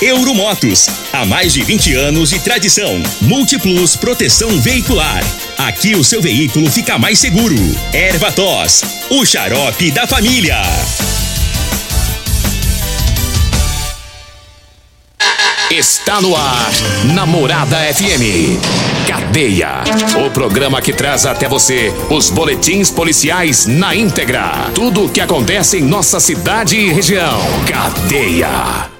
Euromotos. Há mais de 20 anos de tradição. Múltiplos Proteção Veicular. Aqui o seu veículo fica mais seguro. Erva Tos. O xarope da família. Está no ar, Namorada FM. Cadeia. O programa que traz até você os boletins policiais na íntegra. Tudo o que acontece em nossa cidade e região. Cadeia.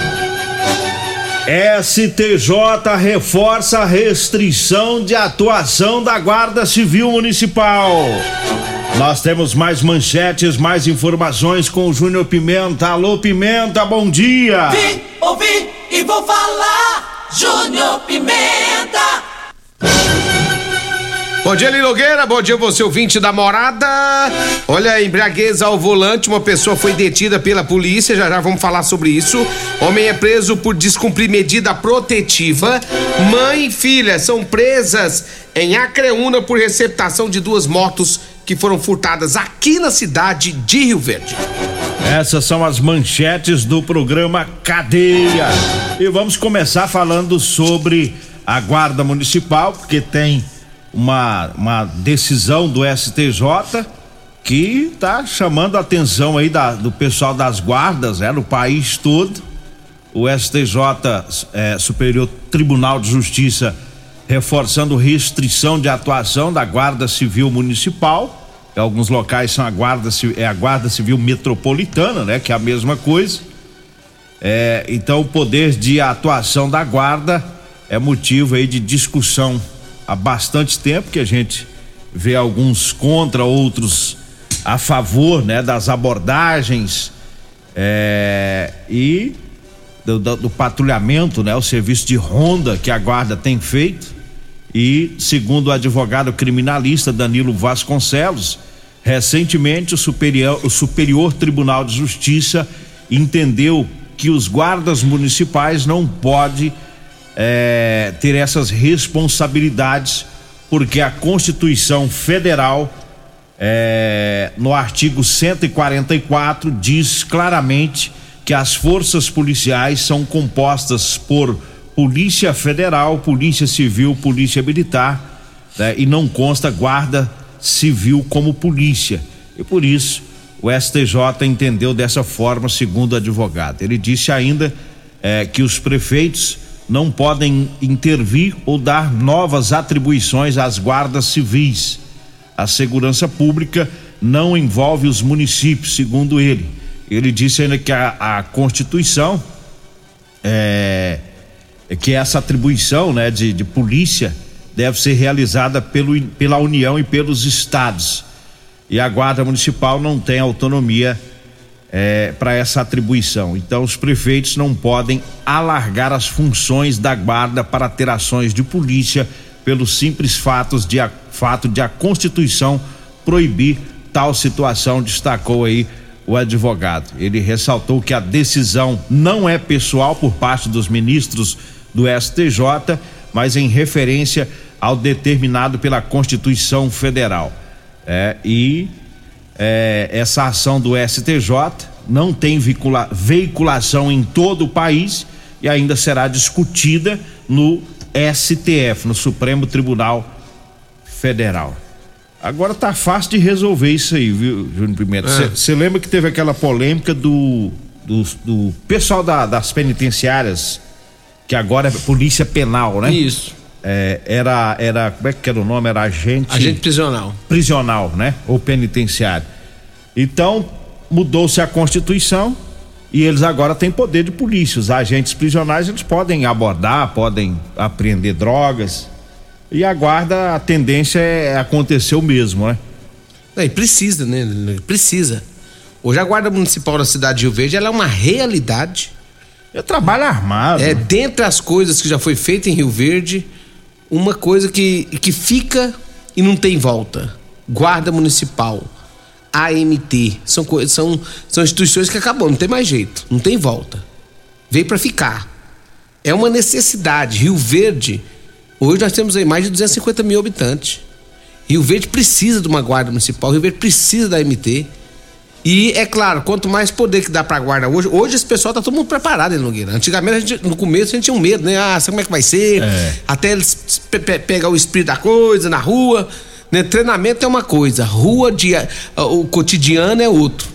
STJ reforça a restrição de atuação da Guarda Civil Municipal. Nós temos mais manchetes, mais informações com o Júnior Pimenta. Alô, Pimenta, bom dia. Vim, ouvi e vou falar. Júnior Pimenta. Bom dia, Lilogueira. Bom dia, você ouvinte da morada. Olha, embriaguez ao volante. Uma pessoa foi detida pela polícia. Já já vamos falar sobre isso. Homem é preso por descumprir medida protetiva. Mãe e filha são presas em Acreúna por receptação de duas motos que foram furtadas aqui na cidade de Rio Verde. Essas são as manchetes do programa Cadeia. E vamos começar falando sobre a Guarda Municipal, porque tem uma, uma decisão do STJ que está chamando a atenção aí da, do pessoal das guardas, é, no país todo. O STJ, é, Superior Tribunal de Justiça, reforçando restrição de atuação da Guarda Civil Municipal. Em alguns locais são a Guarda, é a Guarda Civil Metropolitana, né? Que é a mesma coisa. É, então o poder de atuação da guarda é motivo aí de discussão há bastante tempo que a gente vê alguns contra, outros a favor, né, das abordagens é, e do, do, do, patrulhamento, né, o serviço de ronda que a guarda tem feito. E segundo o advogado criminalista Danilo Vasconcelos, recentemente o superior, o superior Tribunal de Justiça entendeu que os guardas municipais não podem é, ter essas responsabilidades, porque a Constituição Federal, é, no artigo 144, diz claramente que as forças policiais são compostas por Polícia Federal, Polícia Civil, Polícia Militar, né, e não consta Guarda Civil como polícia. E por isso o STJ entendeu dessa forma, segundo o advogado. Ele disse ainda é, que os prefeitos não podem intervir ou dar novas atribuições às guardas civis. A segurança pública não envolve os municípios, segundo ele. Ele disse ainda que a, a Constituição é, é que essa atribuição né, de, de polícia deve ser realizada pelo, pela União e pelos estados. E a Guarda Municipal não tem autonomia é, para essa atribuição. Então, os prefeitos não podem alargar as funções da guarda para ter ações de polícia pelos simples fatos de a, fato de a Constituição proibir tal situação, destacou aí o advogado. Ele ressaltou que a decisão não é pessoal por parte dos ministros do STJ, mas em referência ao determinado pela Constituição Federal. É, e é, essa ação do STJ não tem veicula, veiculação em todo o país e ainda será discutida no STF, no Supremo Tribunal Federal. Agora tá fácil de resolver isso aí, viu, Júnior Pimenta? Você é. lembra que teve aquela polêmica do, do, do pessoal da, das penitenciárias, que agora é polícia penal, né? Isso. É, era, era, como é que era o nome? Era agente. Agente prisional. Prisional, né? Ou penitenciário. Então, mudou-se a Constituição e eles agora têm poder de polícia. Os agentes prisionais eles podem abordar, podem apreender drogas. E a guarda, a tendência é acontecer o mesmo, né? É, e precisa, né? Precisa. Hoje a Guarda Municipal da cidade de Rio Verde ela é uma realidade. É trabalho armado. É, dentre as coisas que já foi feita em Rio Verde, uma coisa que, que fica e não tem volta. Guarda Municipal, AMT, são, são, são instituições que acabam, não tem mais jeito, não tem volta. Veio para ficar. É uma necessidade. Rio Verde, hoje nós temos aí mais de 250 mil habitantes. Rio Verde precisa de uma guarda municipal, Rio Verde precisa da AMT. E é claro, quanto mais poder que dá pra guarda hoje, hoje esse pessoal tá todo mundo preparado, hein, Nogueira? Antigamente, gente, no começo, a gente tinha um medo, né? Ah, sabe como é que vai ser? É. Até eles pe pe pegar o espírito da coisa na rua. Né? Treinamento é uma coisa, rua, de, o cotidiano é outro.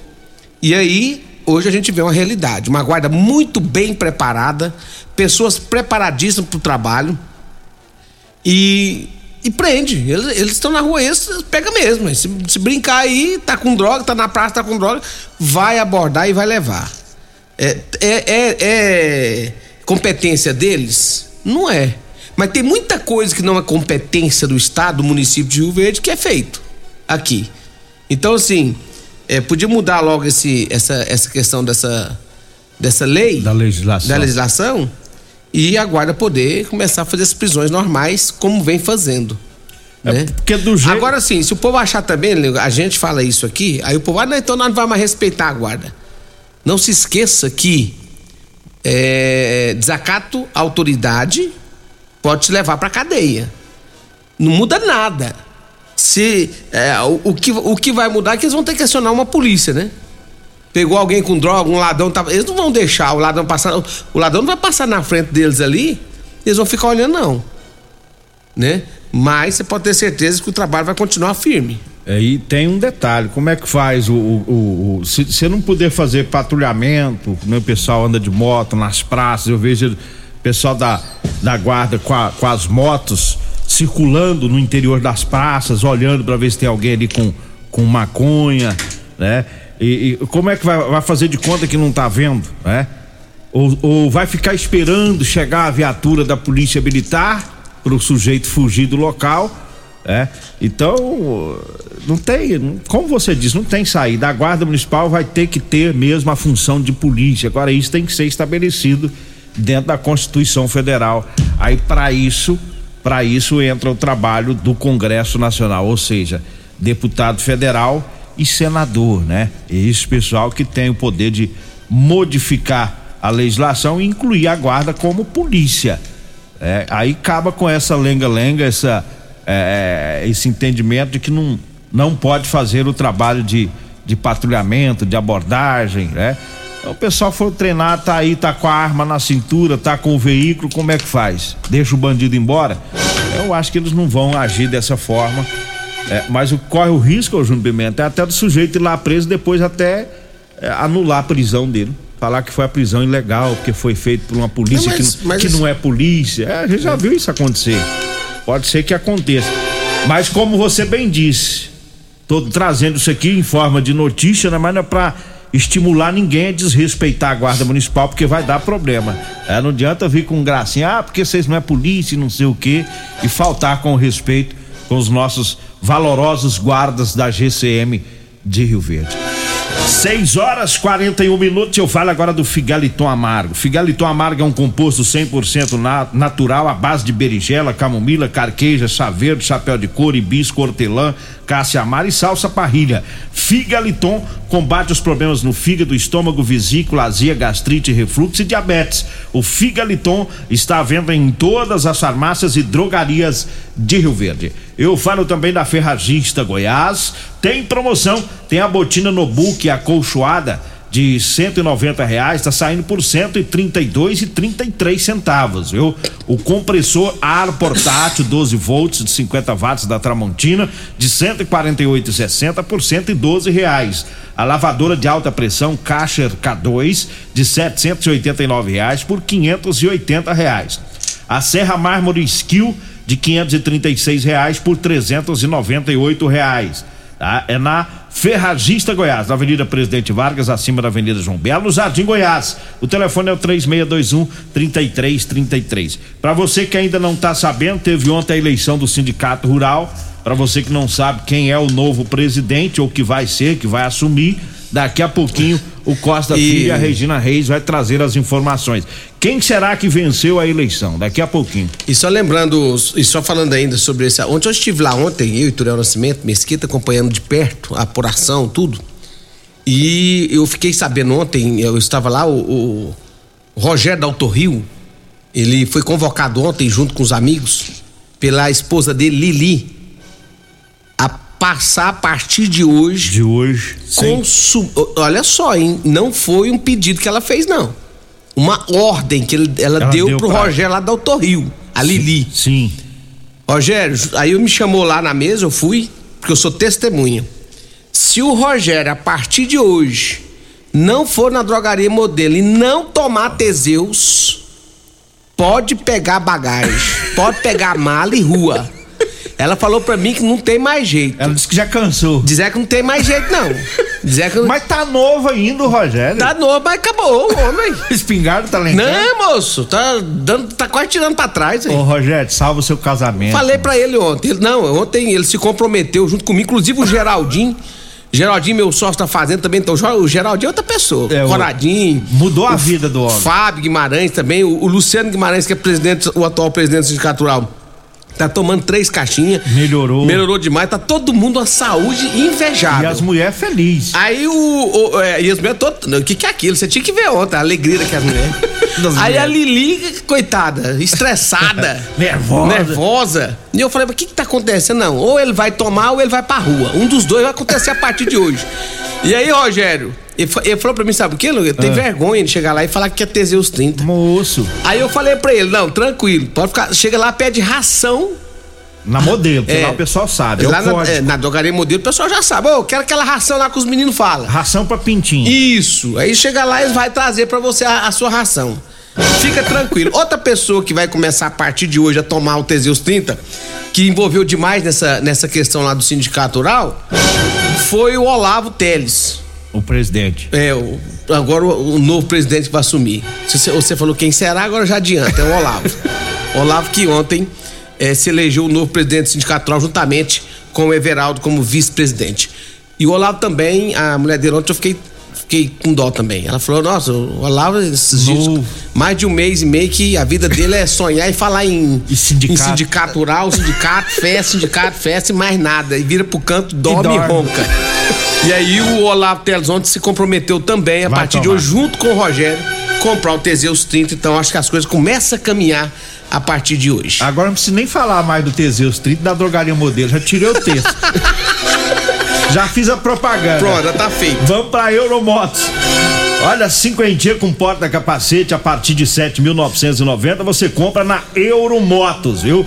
E aí, hoje a gente vê uma realidade. Uma guarda muito bem preparada, pessoas preparadíssimas pro trabalho. E e prende. Eles estão na rua, eles pega mesmo. Se, se, brincar aí, tá com droga, tá na praça, tá com droga, vai abordar e vai levar. É, é, é, é competência deles? Não é. Mas tem muita coisa que não é competência do Estado, do município de Rio Verde, que é feito aqui. Então, assim, é, podia mudar logo esse, essa, essa questão dessa, dessa lei. Da legislação. Da legislação e a guarda poder começar a fazer as prisões normais como vem fazendo. É né? porque do jeito... Agora sim, se o povo achar também, a gente fala isso aqui, aí o povo, ah, não, então nós não vamos mais respeitar a guarda. Não se esqueça que é, desacato à autoridade pode te levar para cadeia. Não muda nada. Se é, o, o, que, o que vai mudar é que eles vão ter que acionar uma polícia, né? Pegou alguém com droga, um ladrão tava. Eles não vão deixar o ladrão passar. O ladrão não vai passar na frente deles ali, eles vão ficar olhando, não. Né? Mas você pode ter certeza que o trabalho vai continuar firme. É, tem um detalhe, como é que faz o. o, o, o se você não puder fazer patrulhamento, né, o pessoal anda de moto nas praças, eu vejo o pessoal da, da guarda com, a, com as motos circulando no interior das praças, olhando para ver se tem alguém ali com, com maconha, né? E, e, como é que vai, vai, fazer de conta que não tá vendo, né? Ou, ou vai ficar esperando chegar a viatura da polícia militar para o sujeito fugir do local, né? Então, não tem, como você diz, não tem saída. A guarda municipal vai ter que ter mesmo a função de polícia. Agora isso tem que ser estabelecido dentro da Constituição Federal. Aí para isso, para isso entra o trabalho do Congresso Nacional, ou seja, deputado federal e senador, né? Esse pessoal que tem o poder de modificar a legislação e incluir a guarda como polícia. É, aí acaba com essa lenga-lenga, é, é, esse entendimento de que não, não pode fazer o trabalho de, de patrulhamento, de abordagem, né? Então, o pessoal for treinar, tá aí, tá com a arma na cintura, tá com o veículo, como é que faz? Deixa o bandido embora? Eu acho que eles não vão agir dessa forma é, mas o, corre o risco, Júnior Pimenta, é até do sujeito ir lá preso depois até é, anular a prisão dele. Falar que foi a prisão ilegal, porque foi feito por uma polícia não, mas, que, mas que não é polícia. É, a gente já viu isso acontecer. Pode ser que aconteça. Mas como você bem disse, tô trazendo isso aqui em forma de notícia, né? mas não é pra estimular ninguém a desrespeitar a guarda municipal, porque vai dar problema. É, não adianta vir com gracinha, ah, porque vocês não é polícia, não sei o quê, e faltar com respeito com os nossos valorosos guardas da GCM de Rio Verde. 6 horas 41 minutos. Eu falo agora do Figaliton Amargo. Figaliton Amargo é um composto 100% na, natural à base de berinjela, camomila, carqueja, chá verde, chapéu de couro, hibisco, hortelã, cássia amara e salsa parrilha. Figaliton combate os problemas no fígado, estômago, vesícula, azia, gastrite, refluxo e diabetes. O Figaliton está à venda em todas as farmácias e drogarias de Rio Verde. Eu falo também da Ferragista Goiás. Tem promoção, tem a botina no book acolchoada de 190 reais, está saindo por 132 e 33 centavos, viu? O compressor ar portátil 12 volts de 50 watts da Tramontina de 148,60 por 112 reais. A lavadora de alta pressão Kasher K2 de 789 reais por 580 reais. A Serra Mármore Skill de 536 reais por 398 reais. Tá? É na Ferragista Goiás, na Avenida Presidente Vargas, acima da Avenida João Belo, no Jardim Goiás. O telefone é o 3621 3333. Para você que ainda não está sabendo, teve ontem a eleição do Sindicato Rural. Para você que não sabe quem é o novo presidente ou que vai ser, que vai assumir, daqui a pouquinho o Costa E- Filho e a Regina Reis vai trazer as informações. Quem será que venceu a eleição? Daqui a pouquinho. E só lembrando, e só falando ainda sobre esse. Ontem eu estive lá ontem, eu e Turel Nascimento, Mesquita, acompanhando de perto a apuração, tudo. E eu fiquei sabendo ontem, eu estava lá, o, o Rogério Dalto Rio, ele foi convocado ontem, junto com os amigos, pela esposa dele, Lili, passar a partir de hoje. De hoje. Consu... Olha só, hein? Não foi um pedido que ela fez, não. Uma ordem que ele- ela, Ela deu, deu pro pra- Rogério lá da Alto Rio, a Lili. Sim. Rogério, aí eu me chamou lá na mesa, eu fui, porque eu sou testemunha. Se o Rogério, a partir de hoje, não for na drogaria modelo e não tomar Teseus, pode pegar bagagem, pode pegar mala e rua. Ela falou pra mim que não tem mais jeito. Ela disse que já cansou. Dizer que não tem mais jeito, não. Dizer que Mas tá novo ainda o Rogério. tá novo, mas acabou, o homem. Espingardo tá casa. Não, moço, tá, dando, tá quase tirando pra trás, hein? Ô, Rogério, salva o seu casamento. Falei pra ele ontem. Ele- não, ontem ele se comprometeu junto comigo, inclusive o Geraldinho. Geraldinho, meu sócio da fazenda também. Então, o Geraldinho é outra pessoa. É, Coradinho. Mudou a vida do homem. Fábio Guimarães também. O, o Luciano Guimarães, que é presidente, o atual presidente do Sindicato Rural. Tá tomando três caixinhas. Melhorou. Melhorou demais. Tá todo mundo a saúde invejável. E as mulheres felizes. Aí o. o é, e as mulheres todas. O que, que é aquilo? Você tinha que ver ontem, a alegria daquelas mulheres. Das Aí a mulheres. Lili, coitada, estressada. Nervosa. Nervosa. E eu falei, mas o que, que tá acontecendo? Não, ou ele vai tomar ou ele vai pra rua. Um dos dois vai acontecer a partir de hoje. E aí, Rogério, ele, fa- ele falou pra mim, sabe o que, Lu? Ele tem Ah. vergonha de chegar lá e falar que quer Teseus 30. Moço. Aí eu falei pra ele, não, tranquilo, pode ficar. Chega lá, pede ração. Na modelo, porque É. lá o pessoal sabe. É lá na, é, na drogaria modelo, o pessoal já sabe. Ô, eu quero aquela ração lá que os meninos falam. Ração pra pintinho. Isso. Aí chega lá e vai trazer pra você a, a sua ração. Fica tranquilo. Outra pessoa que vai começar a partir de hoje a tomar o Teseus 30, que envolveu demais nessa, nessa questão lá do sindicato rural, foi o Olavo Teles. O presidente. É, o, agora o, o novo presidente vai assumir. Você, você falou quem será, agora já adianta, é o Olavo. Olavo que ontem eh, se elegeu o novo presidente do sindicato rural juntamente com o Everaldo como vice-presidente. E o Olavo também, a mulher dele ontem eu fiquei, fiquei com dó também. Ela falou, nossa, o Olavo, esses dias, mais de um mês e meio que a vida dele é sonhar e falar em, E sindicato. em sindicato rural, sindicato, festa, sindicato, festa e mais nada. E vira pro canto, dorme e, dorme. ronca. E aí o Olavo Teles ontem se comprometeu também, a Vai partir de tomar. hoje, junto com o Rogério, comprar o Teseus 30. Então acho que as coisas começam a caminhar a partir de hoje. Agora não preciso nem falar mais do Teseus 30 da drogaria modelo. Já tirei o texto. Já fiz a propaganda. Pronto, já tá feito. Vamos pra Euromotos. Olha, cinquentinha com porta-capacete a partir de 7.990 você compra na Euromotos, viu?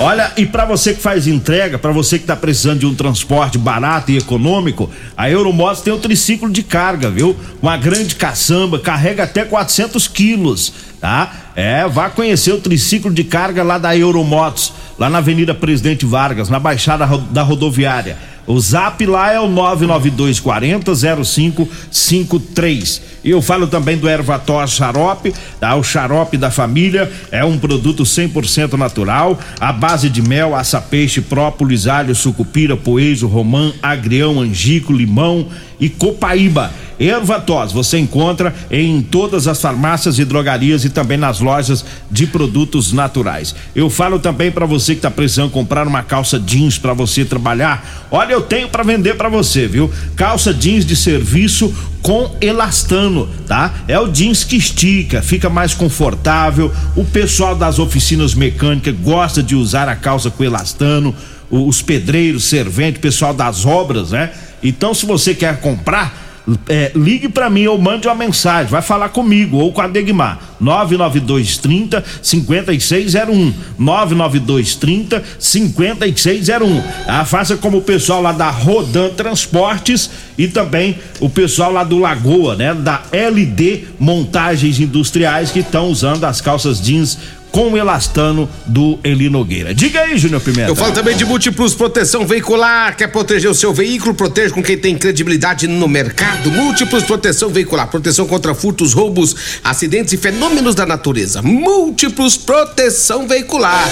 Olha, e pra você que faz entrega, pra você que tá precisando de um transporte barato e econômico, a Euromotos tem o triciclo de carga, viu? Uma grande caçamba, carrega até 400 quilos, tá? É, vá conhecer o triciclo de carga lá da Euromotos, lá na Avenida Presidente Vargas, na Baixada da Rodoviária. O zap lá é o 99240 0553. E eu falo também do Ervator Xarope, tá? O xarope da família é um produto 100% natural, à base de mel, aça-peixe, própolis, alho, sucupira, poejo, romã, agrião, angico, limão e copaíba. Ervatos você encontra em todas as farmácias e drogarias e também nas lojas de produtos naturais. Eu falo também para você que está precisando comprar uma calça jeans para você trabalhar. Olha, eu tenho para vender para você, viu? Calça jeans de serviço com elastano, tá? É o jeans que estica, fica mais confortável. O pessoal das oficinas mecânicas gosta de usar a calça com elastano. Os pedreiros, servente, pessoal das obras, né? Então, se você quer comprar, é, ligue para mim ou mande uma mensagem, vai falar comigo ou com a Degmar. 99230 5601. 99230 5601. Ah, faça como o pessoal lá da Rodan Transportes e também o pessoal lá do Lagoa, né? Da LD Montagens Industriais que estão usando as calças jeans com o elastano do Eli Nogueira. Diga aí, Júnior Pimenta. Eu falo também de Múltiplos Proteção Veicular. Quer proteger o seu veículo? Proteja com quem tem credibilidade no mercado. Múltiplos Proteção Veicular. Proteção contra furtos, roubos, acidentes e fenômenos da natureza. Múltiplos Proteção Veicular.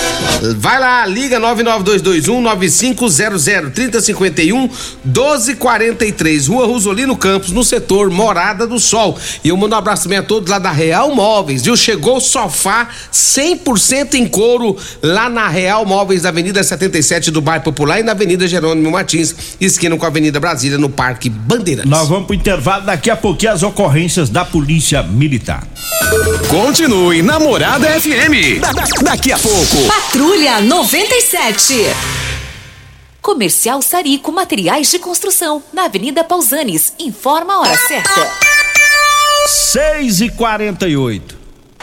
Vai lá, liga 99221 9500 3051 1243. Rua Rosolino Campos, no setor Morada do Sol. E eu mando um abraço também a todos lá da Real Móveis, viu? Chegou o sofá sem 100% em couro lá na Real Móveis da Avenida 77 do Bairro Popular e na Avenida Jerônimo Martins, esquina com a Avenida Brasília, no Parque Bandeirantes. Nós vamos pro intervalo daqui a pouquinho as ocorrências da Polícia Militar. Continue Namorada FM. Da, da, daqui a pouco. Patrulha 97. Comercial Sarico Materiais de Construção, na Avenida Pausanes. Informa a hora certa. 6 e 48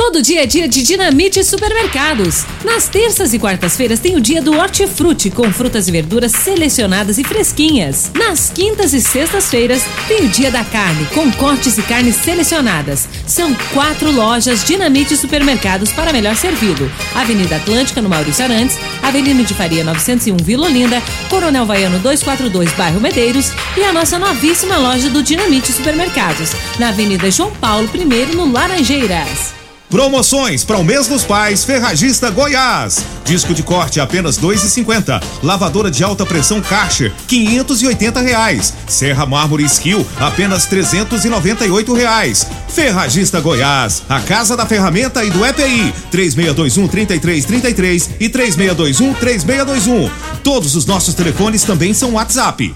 Todo dia é dia de Dinamite Supermercados. Nas terças e quartas-feiras tem o dia do Hortifruti com frutas e verduras selecionadas e fresquinhas. Nas quintas e sextas-feiras tem o dia da carne com cortes e carnes selecionadas. São quatro lojas Dinamite Supermercados para melhor servido. Avenida Atlântica no Maurício Arantes, Avenida de Faria 901 Vila Olinda, Coronel Vaiano 242 Bairro Medeiros e a nossa novíssima loja do Dinamite Supermercados na Avenida João Paulo I no Laranjeiras. Promoções para o mês dos pais, Ferragista Goiás. Disco de corte apenas dois e cinquenta. Lavadora de alta pressão Karcher, quinhentos e oitenta reais. Serra Mármore Skill, apenas trezentos e noventa e oito reais. Ferragista Goiás, a casa da ferramenta e do EPI, três meia dois um trinta e três trinta e três e três meia dois um três meia dois um. Todos os nossos telefones também são WhatsApp.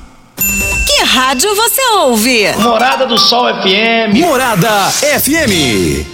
Que rádio você ouve? Morada do Sol FM. Morada FM.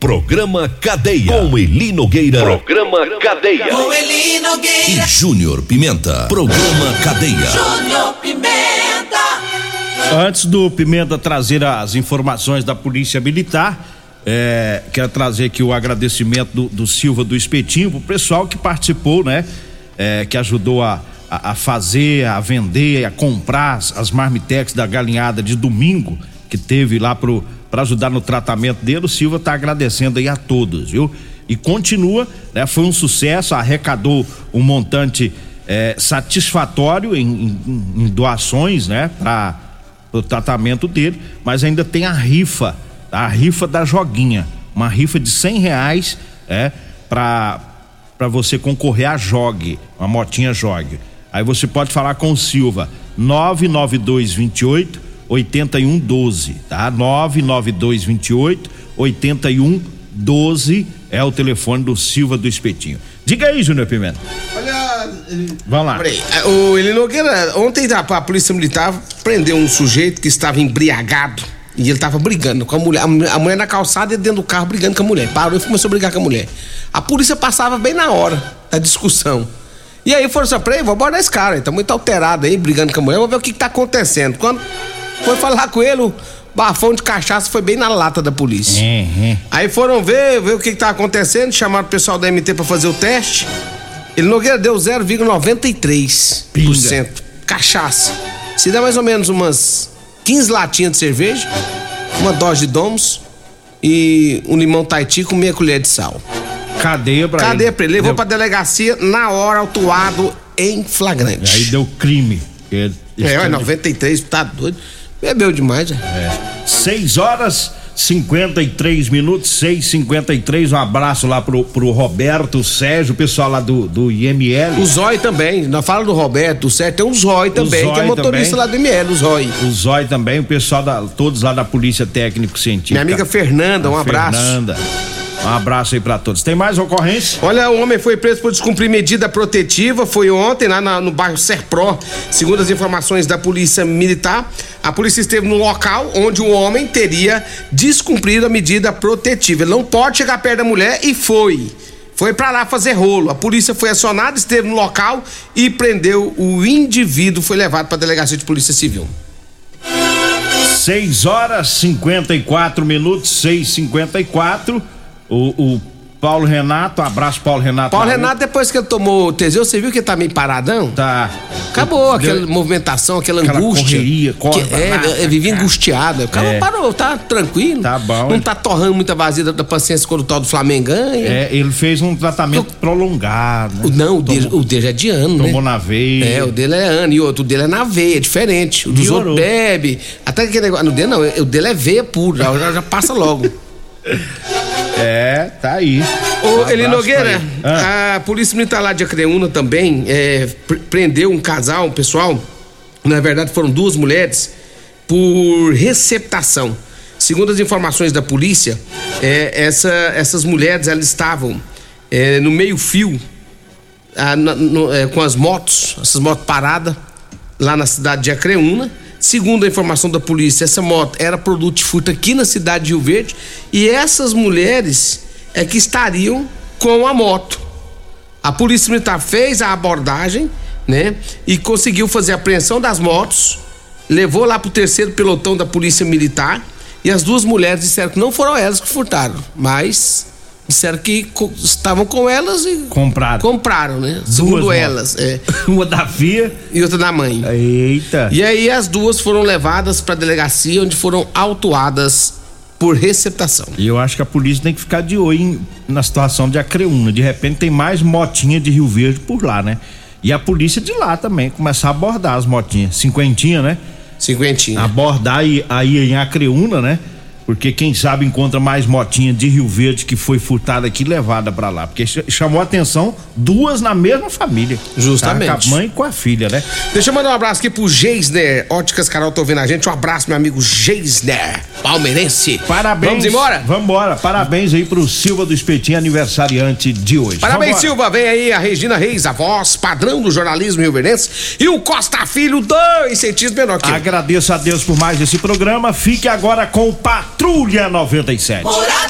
Programa Cadeia. Com Eli Nogueira. Programa Cadeia. Com Eli Nogueira. E Júnior Pimenta. Programa Cadeia. Júnior Pimenta. Antes do Pimenta trazer as informações da Polícia Militar, é, quero trazer aqui o agradecimento do, do Silva do Espetinho, pro pessoal que participou, né? É, que ajudou a, a, a, fazer, a vender, a comprar as, as marmitex da galinhada de domingo, que teve lá pro para ajudar no tratamento dele. O Silva está agradecendo aí a todos, viu? E continua, né? Foi um sucesso, arrecadou um montante é, satisfatório em, em, em, doações, né? Para o tratamento dele, mas ainda tem a rifa, a rifa da joguinha, uma rifa de cem reais, é, para para você concorrer a jogue, uma motinha jogue. Aí você pode falar com o Silva 99228 8112, tá? 99228 8112 é o telefone do Silva do Espetinho. Diga aí, Júnior Pimenta. Olha. Vamos lá. Peraí, o Eli Nogueira, ontem a, a Polícia Militar prendeu um sujeito que estava embriagado e ele estava brigando com a mulher. A, mulher- a mulher na calçada e ele dentro do carro brigando com a mulher. Parou e começou a brigar com a mulher. A polícia passava bem na hora da discussão. E aí foram só, peraí, vou abordar esse cara, ele tá muito alterado aí, brigando com a mulher, vamos ver o que, que tá acontecendo. Quando foi falar com ele, o bafão de cachaça foi bem na lata da polícia. Aí foram ver, ver o que, que tá acontecendo, chamaram o pessoal da MT pra fazer o teste. Ele Nogueira deu 0,93% cachaça. Se dá mais ou menos umas 15 latinhas de cerveja, uma dose de domos e um limão taiti com meia colher de sal. Cadeia pra Cadeia ele. pra ele. Levou Deu- pra delegacia na hora, autuado em flagrante. Aí deu crime. É, É, ué, 93, tá doido. Bebeu demais, né? É. 6 horas 53 minutos, 6h53. Um abraço lá pro, pro Roberto, Sérgio, o pessoal lá do, do IML. O Zói também, nós fala do Roberto, o Sérgio, tem um Zói também, Zói que é motorista também. lá do ML, o Zói. O Zói também, o pessoal da, todos lá da Polícia Técnico Científica. Minha amiga Fernanda, um A abraço. Fernanda. Um abraço aí pra todos. Tem mais ocorrência? Olha, o homem foi preso por descumprir medida protetiva. Foi ontem, lá na- no bairro Serpro. Segundo as informações da Polícia Militar, a polícia esteve no local onde o homem teria descumprido a medida protetiva. Ele não pode chegar perto da mulher e foi. Foi pra lá fazer rolo. A polícia foi acionada, esteve no local e prendeu o indivíduo. Foi levado pra delegacia de polícia civil. 6 horas 54 minutos, 6h54. O, o Paulo Renato, abraço Paulo Renato. Paulo. Renato, depois que ele tomou o Teseu, você viu que ele tá meio paradão? Tá. Acabou aquela Deu- movimentação, aquela, aquela angústia. correria, corre que, é, lá, é, vivia angustiado. O cara É. parou, tá tranquilo. Tá bom. Não tá torrando muita vazia da, da paciência quando o tal do Flamengo ganha. É, ele fez um tratamento prolongado. Né? Não, o dele, o dele é de ano, né? Tomou na veia. É, o dele é ano. E outro, o dele é na veia, é diferente. O dos outros bebe. Até aquele negócio. No dele não, o dele é veia pura, já, já- já passa logo. É, tá aí. Ô, Um Eli Nogueira. Ah. a Polícia Militar lá de Acreúna também é, pre- prendeu um casal, um pessoal, na verdade foram duas mulheres, por receptação. Segundo as informações da polícia, é, essa- essas mulheres elas estavam é, no meio-fio ah, é, com as motos, essas motos paradas, lá na cidade de Acreúna. Segundo a informação da polícia, essa moto era produto de furto aqui na cidade de Rio Verde e essas mulheres é que estariam com a moto. A polícia militar fez a abordagem, né? E conseguiu fazer a apreensão das motos, levou lá pro terceiro pelotão da polícia militar e as duas mulheres disseram que não foram elas que furtaram, mas disseram que co- estavam com elas e Compraram. compraram, né? Segundo motos. elas, é. Uma da FIA e outra da mãe. Eita. E aí as duas foram levadas pra delegacia onde foram autuadas por receptação. E eu acho que a polícia tem que ficar de olho em- na situação de Acreúna. De repente tem mais motinha de Rio Verde por lá, né? E a polícia de lá também começar a abordar as motinhas. Cinquentinha, né? Cinquentinha. Abordar aí, aí em Acreúna, né? Porque quem sabe encontra mais motinha de Rio Verde que foi furtada aqui e levada pra lá. Porque ch- chamou a atenção duas na mesma família. Justamente. Tá? Com a mãe com a filha, né? Deixa eu mandar um abraço aqui pro Geisner. Óticas Carol, tô ouvindo a gente. Um abraço, meu amigo Geisner, palmeirense. Parabéns. Vamos embora? Vambora. Parabéns aí pro Silva do Espetinho, aniversariante de hoje. Parabéns, Vambora. Silva. Vem aí a Regina Reis, a voz padrão do jornalismo rio-verdense. E o Costa Filho, dois centímetros menor que eu. Agradeço a Deus por mais esse programa. Fique agora com Patrulha 97. Morada